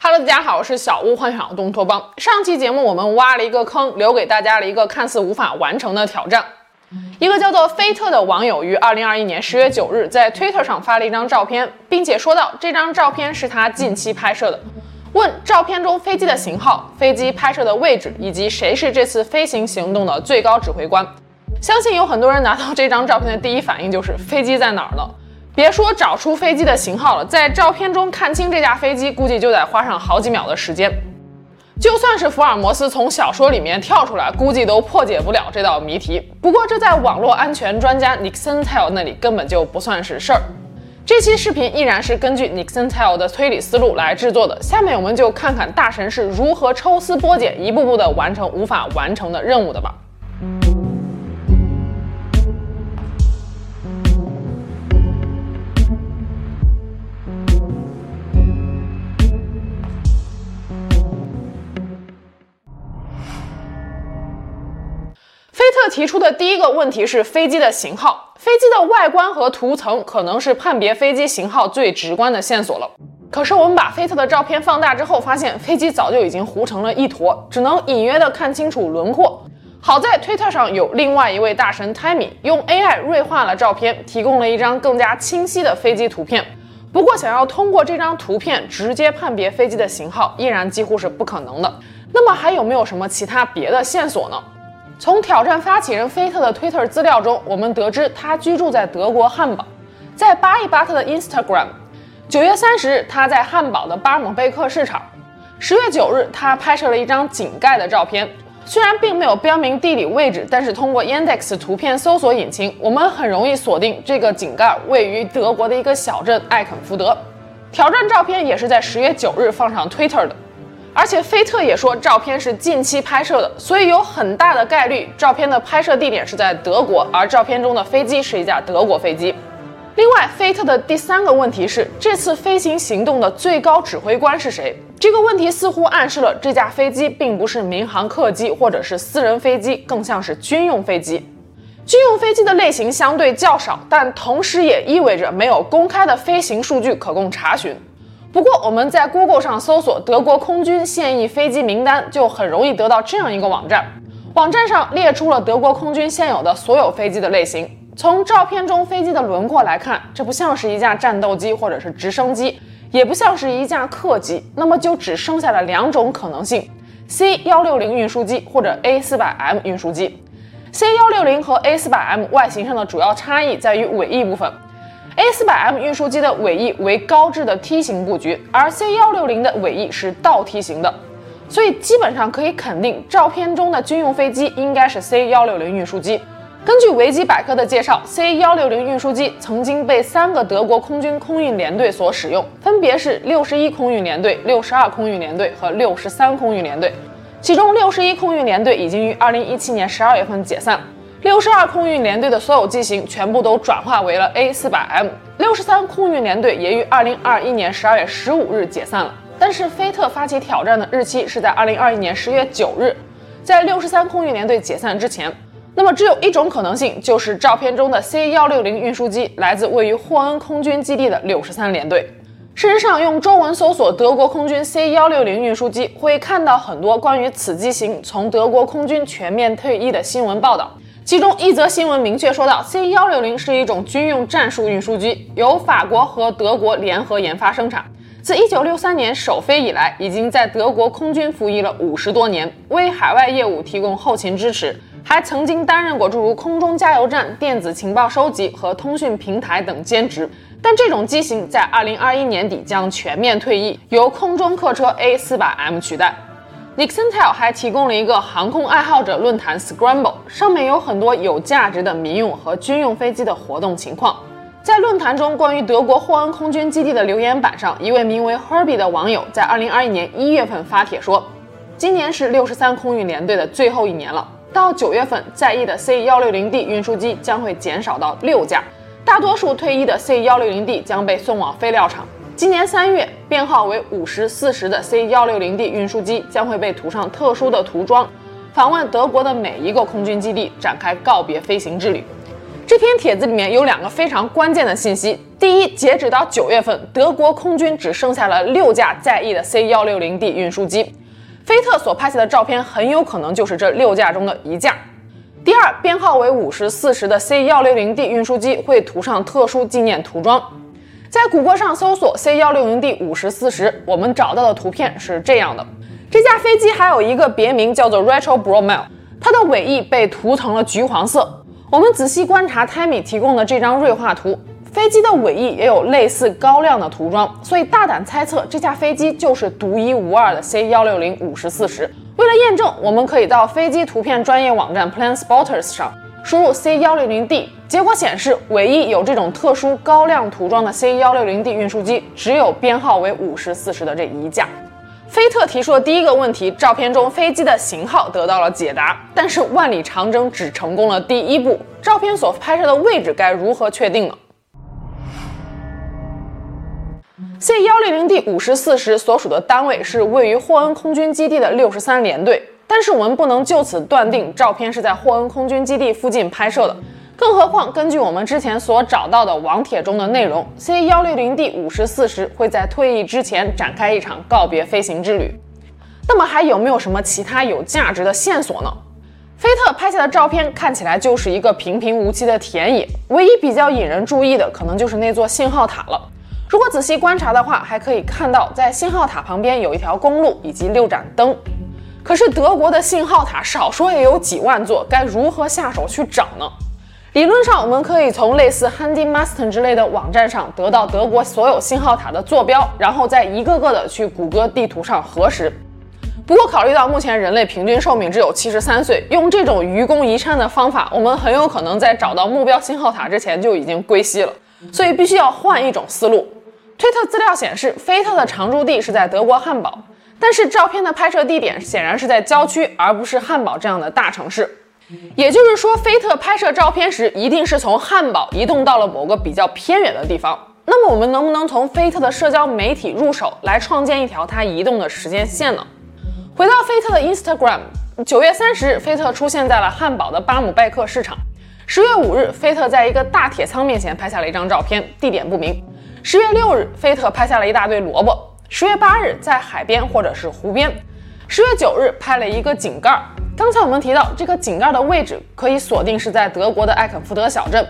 Hello，大家好，我是小屋幻想东托邦。上期节目我们挖了一个坑，留给大家了一个看似无法完成的挑战。一个叫做菲特的网友于二零二一年十月九日在 Twitter 上发了一张照片，并且说到这张照片是他近期拍摄的。问照片中飞机的型号、飞机拍摄的位置以及谁是这次飞行行动的最高指挥官。相信有很多人拿到这张照片的第一反应就是飞机在哪儿呢？别说找出飞机的型号了，在照片中看清这架飞机，估计就得花上好几秒的时间。就算是福尔摩斯从小说里面跳出来，估计都破解不了这道谜题。不过这在网络安全专家 Nixon Tell 那里根本就不算是事儿。这期视频依然是根据 Nixontel 的推理思路来制作的。下面我们就看看大神是如何抽丝剥茧，一步步的完成无法完成的任务的吧。提出的第一个问题是飞机的型号。飞机的外观和涂层可能是判别飞机型号最直观的线索了。可是我们把菲特的照片放大之后，发现飞机早就已经糊成了一坨，只能隐约的看清楚轮廓。好在推特上有另外一位大神 Timmy 用 AI 锐化了照片，提供了一张更加清晰的飞机图片。不过，想要通过这张图片直接判别飞机的型号，依然几乎是不可能的。那么还有没有什么其他别的线索呢？从挑战发起人菲特的推特资料中，我们得知他居住在德国汉堡。在扒一扒他的 Instagram，九月三十日他在汉堡的巴姆贝克市场，十月九日他拍摄了一张井盖的照片。虽然并没有标明地理位置，但是通过 Yandex 图片搜索引擎，我们很容易锁定这个井盖位于德国的一个小镇艾肯福德。挑战照片也是在十月九日放上 Twitter 的。而且菲特也说照片是近期拍摄的，所以有很大的概率照片的拍摄地点是在德国，而照片中的飞机是一架德国飞机。另外，菲特的第三个问题是这次飞行行动的最高指挥官是谁？这个问题似乎暗示了这架飞机并不是民航客机或者是私人飞机，更像是军用飞机。军用飞机的类型相对较少，但同时也意味着没有公开的飞行数据可供查询。不过，我们在 Google 上搜索德国空军现役飞机名单，就很容易得到这样一个网站。网站上列出了德国空军现有的所有飞机的类型。从照片中飞机的轮廓来看，这不像是一架战斗机或者是直升机，也不像是一架客机。那么就只剩下了两种可能性：C 幺六零运输机或者 A 四百 M 运输机。C 幺六零和 A 四百 M 外形上的主要差异在于尾翼部分。A 四百 M 运输机的尾翼为高致的梯形布局，而 C 幺六零的尾翼是倒梯形的，所以基本上可以肯定，照片中的军用飞机应该是 C 幺六零运输机。根据维基百科的介绍，C 幺六零运输机曾经被三个德国空军空运联队所使用，分别是六十一空运联队、六十二空运联队和六十三空运联队，其中六十一空运联队已经于二零一七年十二月份解散。六十二空运联队的所有机型全部都转化为了 A 四百 M，六十三空运联队也于二零二一年十二月十五日解散了。但是菲特发起挑战的日期是在二零二一年十月九日，在六十三空运联队解散之前。那么只有一种可能性，就是照片中的 C 幺六零运输机来自位于霍恩空军基地的六十三联队。事实上，用中文搜索德国空军 C 幺六零运输机，会看到很多关于此机型从德国空军全面退役的新闻报道。其中一则新闻明确说到，C 幺六零是一种军用战术运输机，由法国和德国联合研发生产。自一九六三年首飞以来，已经在德国空军服役了五十多年，为海外业务提供后勤支持，还曾经担任过诸如空中加油站、电子情报收集和通讯平台等兼职。但这种机型在二零二一年底将全面退役，由空中客车 A 四百 M 取代。Nixontel 还提供了一个航空爱好者论坛 Scramble，上面有很多有价值的民用和军用飞机的活动情况。在论坛中，关于德国霍恩空军基地的留言板上，一位名为 Herbie 的网友在2021年1月份发帖说：“今年是63空运联队的最后一年了，到9月份在役的 C160D 运输机将会减少到六架，大多数退役的 C160D 将被送往废料厂。”今年三月，编号为五十四十的 C 幺六零 D 运输机将会被涂上特殊的涂装，访问德国的每一个空军基地，展开告别飞行之旅。这篇帖子里面有两个非常关键的信息：第一，截止到九月份，德国空军只剩下了六架在役的 C-160D 运输机，菲特所拍下的照片很有可能就是这六架中的一架。第二，编号为五十四十的 C-160D 运输机会涂上特殊纪念涂装。在谷歌上搜索 C-160D 五十四十，我们找到的图片是这样的。这架飞机还有一个别名叫做 Retro Bromel，它的尾翼被涂成了橘黄色。我们仔细观察 Tammy 提供的这张锐化图，飞机的尾翼也有类似高亮的涂装，所以大胆猜测这架飞机就是独一无二的 C-160 五十四十。为了验证，我们可以到飞机图片专业网站 PlaneSpotters 上输入 C-160D。结果显示，尾翼有这种特殊高亮涂装的 C-160D 运输机只有编号为五十四十的这一架。菲特提出的第一个问题，照片中飞机的型号得到了解答，但是万里长征只成功了第一步，照片所拍摄的位置该如何确定呢？C-160D 五十四十所属的单位是位于霍恩空军基地的六十三联队，但是我们不能就此断定照片是在霍恩空军基地附近拍摄的。更何况，根据我们之前所找到的网帖中的内容，C-160D 五十四十会在退役之前展开一场告别飞行之旅。那么还有没有什么其他有价值的线索呢？菲特拍下的照片看起来就是一个平平无奇的田野，唯一比较引人注意的可能就是那座信号塔了。如果仔细观察的话，还可以看到在信号塔旁边有一条公路以及六盏灯。可是德国的信号塔少说也有几万座，该如何下手去找呢？理论上，我们可以从类似 Handymasten 之类的网站上得到德国所有信号塔的坐标，然后再一个个的去谷歌地图上核实。不过，考虑到目前人类平均寿命只有七十三岁，用这种愚公移山的方法，我们很有可能在找到目标信号塔之前就已经归西了。所以，必须要换一种思路。推特资料显示，菲特的常驻地是在德国汉堡，但是照片的拍摄地点显然是在郊区，而不是汉堡这样的大城市。也就是说，菲特拍摄照片时一定是从汉堡移动到了某个比较偏远的地方。那么，我们能不能从菲特的社交媒体入手，来创建一条他移动的时间线呢？回到菲特的 Instagram，九月三十日，菲特出现在了汉堡的巴姆贝克市场。十月五日，菲特在一个大铁仓面前拍下了一张照片，地点不明。十月六日，菲特拍下了一大堆萝卜。十月八日，在海边或者是湖边。十月九日，拍了一个井盖。刚才我们提到，这个井盖的位置可以锁定是在德国的艾肯福德小镇。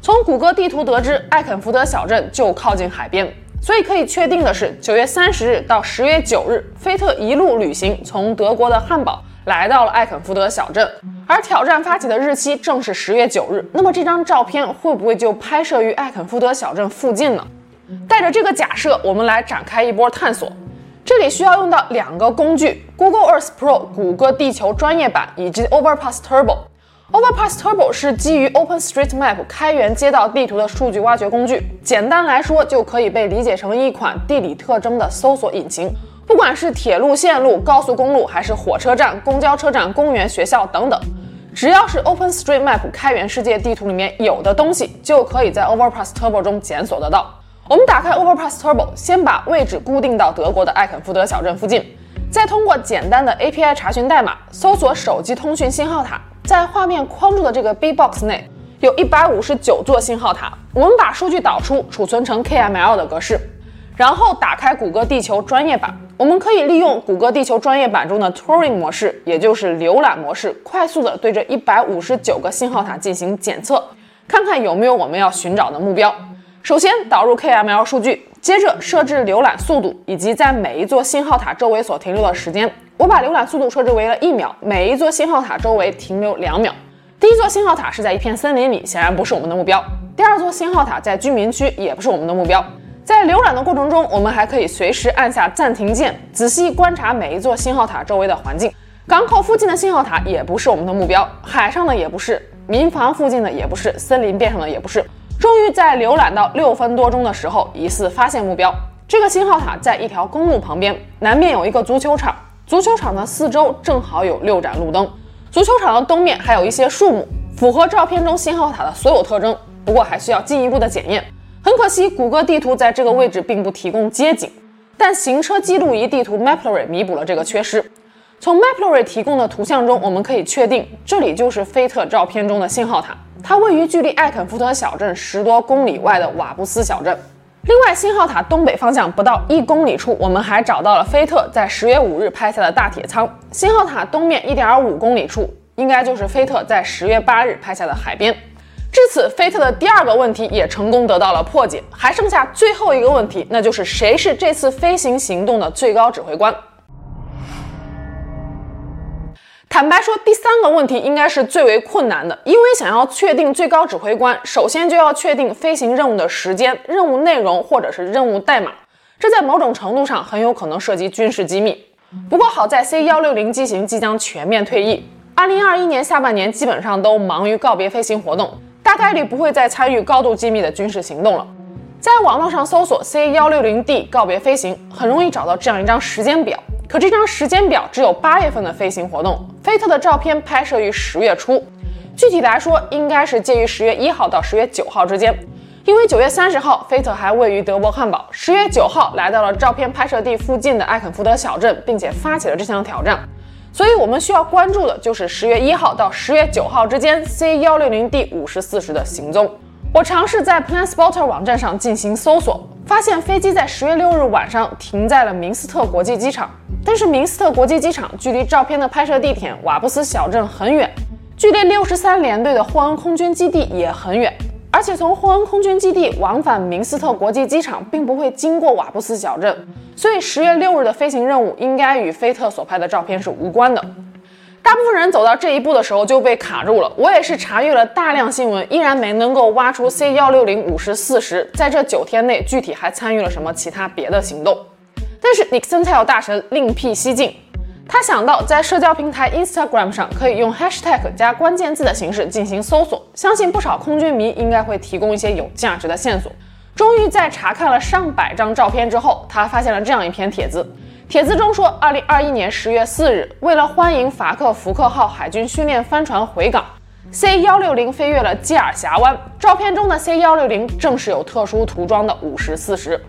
从谷歌地图得知，艾肯福德小镇就靠近海边，所以可以确定的是，九月三十日到十月九日，菲特一路旅行，从德国的汉堡来到了艾肯福德小镇。而挑战发起的日期正是十月九日，那么这张照片会不会就拍摄于艾肯福德小镇附近呢？带着这个假设，我们来展开一波探索。这里需要用到两个工具：Google Earth Pro 谷歌地球专业版以及 Overpass Turbo。Overpass Turbo 是基于 OpenStreetMap 开源街道地图的数据挖掘工具。简单来说，就可以被理解成一款地理特征的搜索引擎。不管是铁路线路、高速公路，还是火车站、公交车站、公园、学校等等，只要是 OpenStreetMap 开源世界地图里面有的东西，就可以在 Overpass Turbo 中检索得到。我们打开 Overpass Turbo，先把位置固定到德国的艾肯福德小镇附近，再通过简单的 API 查询代码搜索手机通讯信号塔。在画面框住的这个 B box 内有一百五十九座信号塔。我们把数据导出，储存成 KML 的格式，然后打开谷歌地球专业版。我们可以利用谷歌地球专业版中的 Touring 模式，也就是浏览模式，快速的对这一百五十九个信号塔进行检测，看看有没有我们要寻找的目标。首先导入 KML 数据，接着设置浏览速度以及在每一座信号塔周围所停留的时间。我把浏览速度设置为了一秒，每一座信号塔周围停留两秒。第一座信号塔是在一片森林里，显然不是我们的目标。第二座信号塔在居民区，也不是我们的目标。在浏览的过程中，我们还可以随时按下暂停键，仔细观察每一座信号塔周围的环境。港口附近的信号塔也不是我们的目标，海上的也不是，民房附近的也不是，森林边上的也不是。终于在浏览到六分多钟的时候，疑似发现目标。这个信号塔在一条公路旁边，南面有一个足球场，足球场的四周正好有六盏路灯。足球场的东面还有一些树木，符合照片中信号塔的所有特征。不过还需要进一步的检验。很可惜，谷歌地图在这个位置并不提供街景，但行车记录仪地图 Mapillary 弥补了这个缺失。从 Mapillary 提供的图像中，我们可以确定这里就是菲特照片中的信号塔。它位于距离艾肯福特小镇十多公里外的瓦布斯小镇。另外，信号塔东北方向不到一公里处，我们还找到了菲特在十月五日拍下的大铁仓。信号塔东面一点五公里处，应该就是菲特在十月八日拍下的海边。至此，菲特的第二个问题也成功得到了破解，还剩下最后一个问题，那就是谁是这次飞行行动的最高指挥官？坦白说，第三个问题应该是最为困难的，因为想要确定最高指挥官，首先就要确定飞行任务的时间、任务内容或者是任务代码，这在某种程度上很有可能涉及军事机密。不过好在 C 幺六零机型即将全面退役，二零二一年下半年基本上都忙于告别飞行活动，大概率不会再参与高度机密的军事行动了。在网络上搜索 C 幺六零 D 告别飞行，很容易找到这样一张时间表。可这张时间表只有八月份的飞行活动，菲特的照片拍摄于十月初，具体来说应该是介于十月一号到十月九号之间，因为九月三十号菲特还位于德国汉堡，十月九号来到了照片拍摄地附近的艾肯福德小镇，并且发起了这项挑战，所以我们需要关注的就是十月一号到十月九号之间 C 幺六零 D 五十四时的行踪。我尝试在 PlanSpotter 网站上进行搜索，发现飞机在十月六日晚上停在了明斯特国际机场。但是明斯特国际机场距离照片的拍摄地点瓦布斯小镇很远，距离六十三联队的霍恩空军基地也很远，而且从霍恩空军基地往返明斯特国际机场并不会经过瓦布斯小镇，所以十月六日的飞行任务应该与菲特所拍的照片是无关的。大部分人走到这一步的时候就被卡住了，我也是查阅了大量新闻，依然没能够挖出 C 幺六零五十四时在这九天内具体还参与了什么其他别的行动。但是 Nixontel 大神另辟蹊径，他想到在社交平台 Instagram 上可以用 Hashtag 加关键字的形式进行搜索，相信不少空军迷应该会提供一些有价值的线索。终于在查看了上百张照片之后，他发现了这样一篇帖子。帖子中说，二零二一年十月四日，为了欢迎法克福克号海军训练帆船回港，C 幺六零飞越了基尔峡湾。照片中的 C 幺六零正是有特殊涂装的五十四时。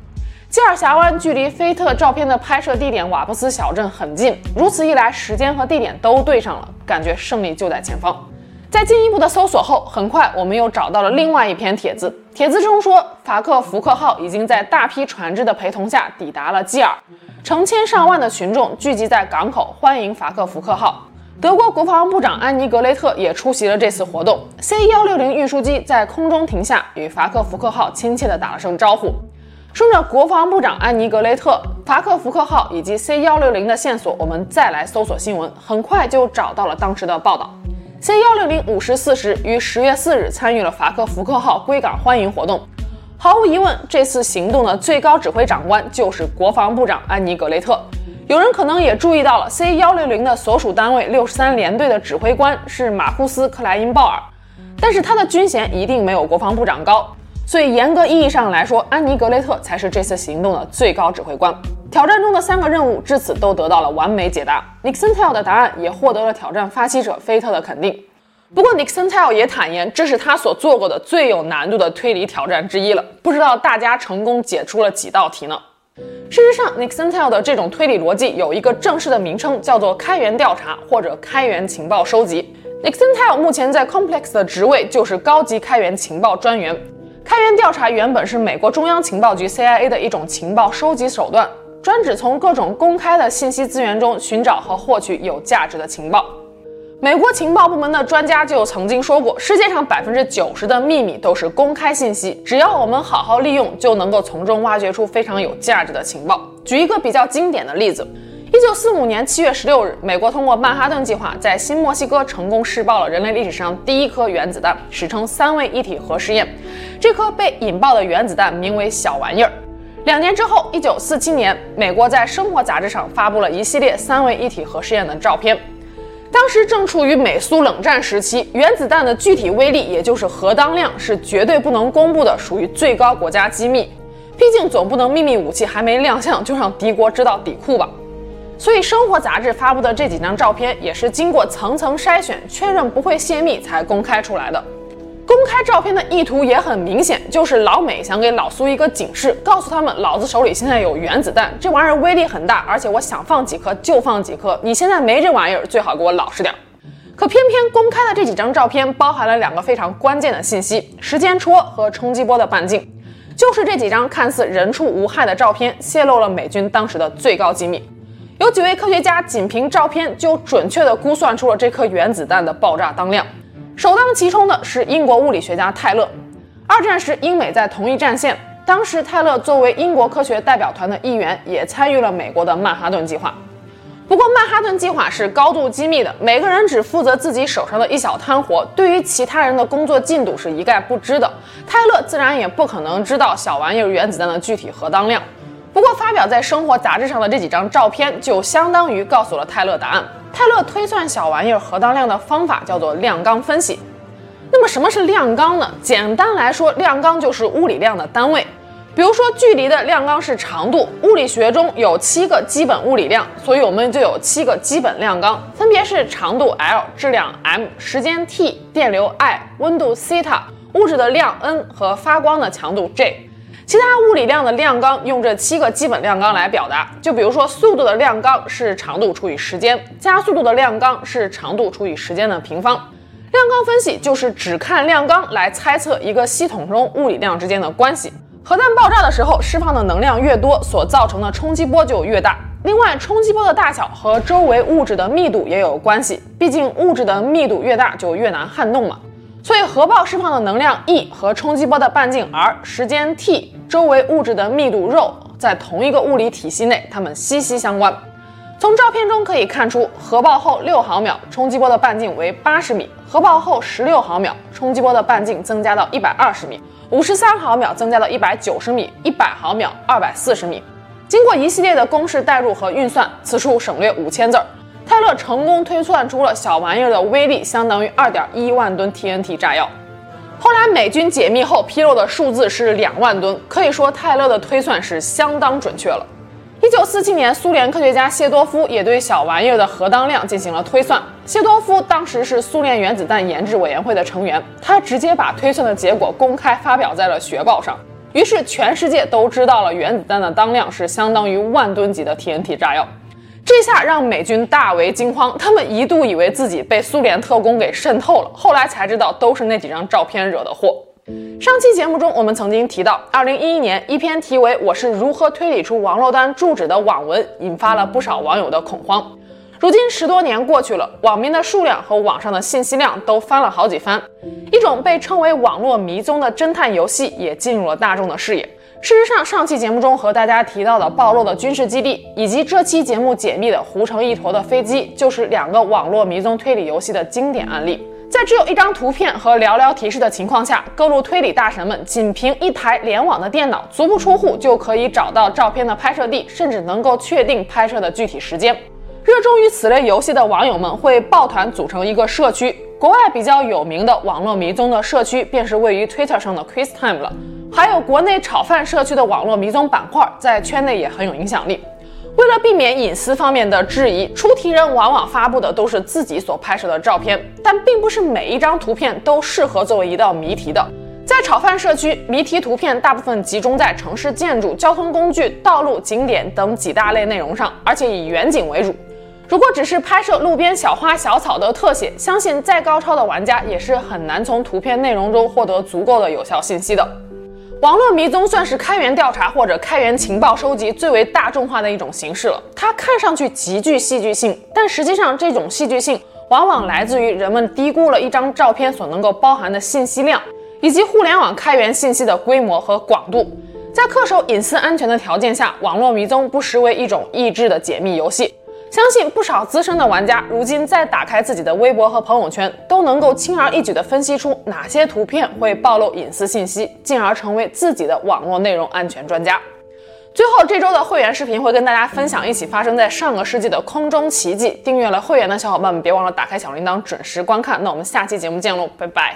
基尔峡湾距离菲特照片的拍摄地点瓦布斯小镇很近，如此一来，时间和地点都对上了，感觉胜利就在前方。在进一步的搜索后，很快我们又找到了另外一篇帖子。帖子中说，法克福克号已经在大批船只的陪同下抵达了基尔，成千上万的群众聚集在港口欢迎法克福克号。德国国防部长安妮格雷特也出席了这次活动。C 幺六零运输机在空中停下，与法克福克号亲切地打了声招呼。顺着国防部长安妮格雷特、法克福克号以及 C 幺六零的线索，我们再来搜索新闻，很快就找到了当时的报道。C 幺六零五十四时于十月四日参与了法克福克号归港欢迎活动。毫无疑问，这次行动的最高指挥长官就是国防部长安妮格雷特。有人可能也注意到了，C 幺六零的所属单位六十三联队的指挥官是马库斯克莱因鲍尔，但是他的军衔一定没有国防部长高。所以严格意义上来说，安妮格雷特才是这次行动的最高指挥官。挑战中的三个任务至此都得到了完美解答。Nixontel 的答案也获得了挑战发起者菲特的肯定。不过 Nixontel 也坦言，这是他所做过的最有难度的推理挑战之一了。不知道大家成功解出了几道题呢？事实上，Nixontel 的这种推理逻辑有一个正式的名称，叫做开源调查或者开源情报收集。Nixontel 目前在 Complex 的职位就是高级开源情报专员。开源调查原本是美国中央情报局 CIA 的一种情报收集手段，专指从各种公开的信息资源中寻找和获取有价值的情报。美国情报部门的专家就曾经说过，世界上百分之九十的秘密都是公开信息，只要我们好好利用，就能够从中挖掘出非常有价值的情报。举一个比较经典的例子。一九四五年七月十六日，美国通过曼哈顿计划，在新墨西哥成功试爆了人类历史上第一颗原子弹，史称三位一体核试验。这颗被引爆的原子弹名为“小玩意儿”。两年之后，一九四七年，美国在《生活》杂志上发布了一系列三位一体核试验的照片。当时正处于美苏冷战时期，原子弹的具体威力，也就是核当量，是绝对不能公布的，属于最高国家机密。毕竟总不能秘密武器还没亮相就让敌国知道底裤吧。所以，《生活》杂志发布的这几张照片也是经过层层筛选，确认不会泄密才公开出来的。公开照片的意图也很明显，就是老美想给老苏一个警示，告诉他们，老子手里现在有原子弹，这玩意儿威力很大，而且我想放几颗就放几颗，你现在没这玩意儿，最好给我老实点。可偏偏公开的这几张照片包含了两个非常关键的信息：时间戳和冲击波的半径。就是这几张看似人畜无害的照片，泄露了美军当时的最高机密。有几位科学家仅凭照片就准确地估算出了这颗原子弹的爆炸当量。首当其冲的是英国物理学家泰勒。二战时，英美在同一战线。当时，泰勒作为英国科学代表团的一员，也参与了美国的曼哈顿计划。不过，曼哈顿计划是高度机密的，每个人只负责自己手上的一小摊活，对于其他人的工作进度是一概不知的。泰勒自然也不可能知道小玩意儿原子弹的具体核当量。不过，发表在《生活》杂志上的这几张照片，就相当于告诉了泰勒答案。泰勒推算小玩意儿核当量的方法叫做量纲分析。那么，什么是量纲呢？简单来说，量纲就是物理量的单位。比如说，距离的量纲是长度。物理学中有七个基本物理量，所以我们就有七个基本量纲，分别是长度 L、质量 m、时间 t、电流 I、温度西塔、物质的量 n 和发光的强度 J。其他物理量的量纲用这七个基本量纲来表达。就比如说，速度的量纲是长度除以时间，加速度的量纲是长度除以时间的平方。量纲分析就是只看量纲来猜测一个系统中物理量之间的关系。核弹爆炸的时候，释放的能量越多，所造成的冲击波就越大。另外，冲击波的大小和周围物质的密度也有关系。毕竟，物质的密度越大，就越难撼动嘛。所以，核爆释放的能量 E 和冲击波的半径 r、时间 t、周围物质的密度 ρ，在同一个物理体系内，它们息息相关。从照片中可以看出，核爆后六毫秒，冲击波的半径为八十米；核爆后十六毫秒，冲击波的半径增加到一百二十米。五十三毫秒增加到一百九十米，一百毫秒二百四十米。经过一系列的公式代入和运算，此处省略五千字儿。泰勒成功推算出了小玩意儿的威力相当于二点一万吨 TNT 炸药。后来美军解密后披露的数字是两万吨，可以说泰勒的推算是相当准确了。一九四七年，苏联科学家谢多夫也对小玩意儿的核当量进行了推算。谢多夫当时是苏联原子弹研制委员会的成员，他直接把推算的结果公开发表在了《学报》上。于是，全世界都知道了原子弹的当量是相当于万吨级的 TNT 炸药。这下让美军大为惊慌，他们一度以为自己被苏联特工给渗透了，后来才知道都是那几张照片惹的祸。上期节目中，我们曾经提到，二零一一年一篇题为《我是如何推理出王珞丹住址的网文》，引发了不少网友的恐慌。如今十多年过去了，网民的数量和网上的信息量都翻了好几番，一种被称为网络迷踪的侦探游戏也进入了大众的视野。事实上，上期节目中和大家提到的暴露的军事基地，以及这期节目解密的糊成一坨的飞机，就是两个网络迷踪推理游戏的经典案例。在只有一张图片和寥寥提示的情况下，各路推理大神们仅凭一台联网的电脑，足不出户就可以找到照片的拍摄地，甚至能够确定拍摄的具体时间。热衷于此类游戏的网友们会抱团组成一个社区，国外比较有名的网络迷踪的社区便是位于 Twitter 上的 QuizTime 了。还有国内炒饭社区的网络迷踪板块，在圈内也很有影响力。为了避免隐私方面的质疑，出题人往往发布的都是自己所拍摄的照片，但并不是每一张图片都适合作为一道谜题的。在炒饭社区，谜题图片大部分集中在城市建筑、交通工具、道路、景点等几大类内容上，而且以远景为主。如果只是拍摄路边小花小草的特写，相信再高超的玩家也是很难从图片内容中获得足够的有效信息的。网络迷踪算是开源调查或者开源情报收集最为大众化的一种形式了。它看上去极具戏剧性，但实际上这种戏剧性往往来自于人们低估了一张照片所能够包含的信息量，以及互联网开源信息的规模和广度。在恪守隐私安全的条件下，网络迷踪不失为一种益智的解密游戏。相信不少资深的玩家，如今再打开自己的微博和朋友圈，都能够轻而易举地分析出哪些图片会暴露隐私信息，进而成为自己的网络内容安全专家。最后，这周的会员视频会跟大家分享一起发生在上个世纪的空中奇迹。订阅了会员的小伙伴们，别忘了打开小铃铛，准时观看。那我们下期节目见喽，拜拜。